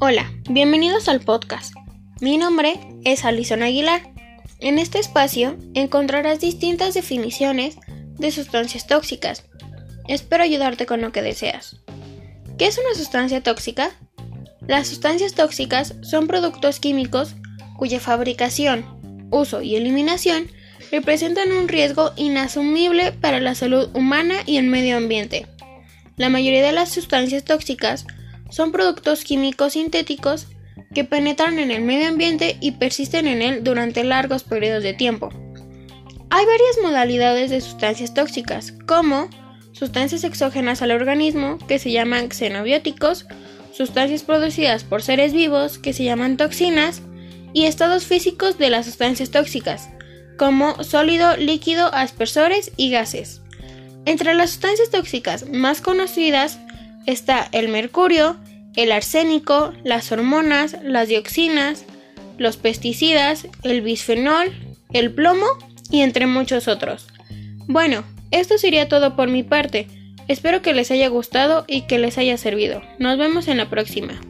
Hola, bienvenidos al podcast. Mi nombre es Alison Aguilar. En este espacio encontrarás distintas definiciones de sustancias tóxicas. Espero ayudarte con lo que deseas. ¿Qué es una sustancia tóxica? Las sustancias tóxicas son productos químicos cuya fabricación, uso y eliminación representan un riesgo inasumible para la salud humana y el medio ambiente. La mayoría de las sustancias tóxicas son productos químicos sintéticos que penetran en el medio ambiente y persisten en él durante largos periodos de tiempo. Hay varias modalidades de sustancias tóxicas, como sustancias exógenas al organismo, que se llaman xenobióticos, sustancias producidas por seres vivos, que se llaman toxinas, y estados físicos de las sustancias tóxicas, como sólido, líquido, aspersores y gases. Entre las sustancias tóxicas más conocidas está el mercurio, el arsénico, las hormonas, las dioxinas, los pesticidas, el bisfenol, el plomo y entre muchos otros. Bueno, esto sería todo por mi parte. Espero que les haya gustado y que les haya servido. Nos vemos en la próxima.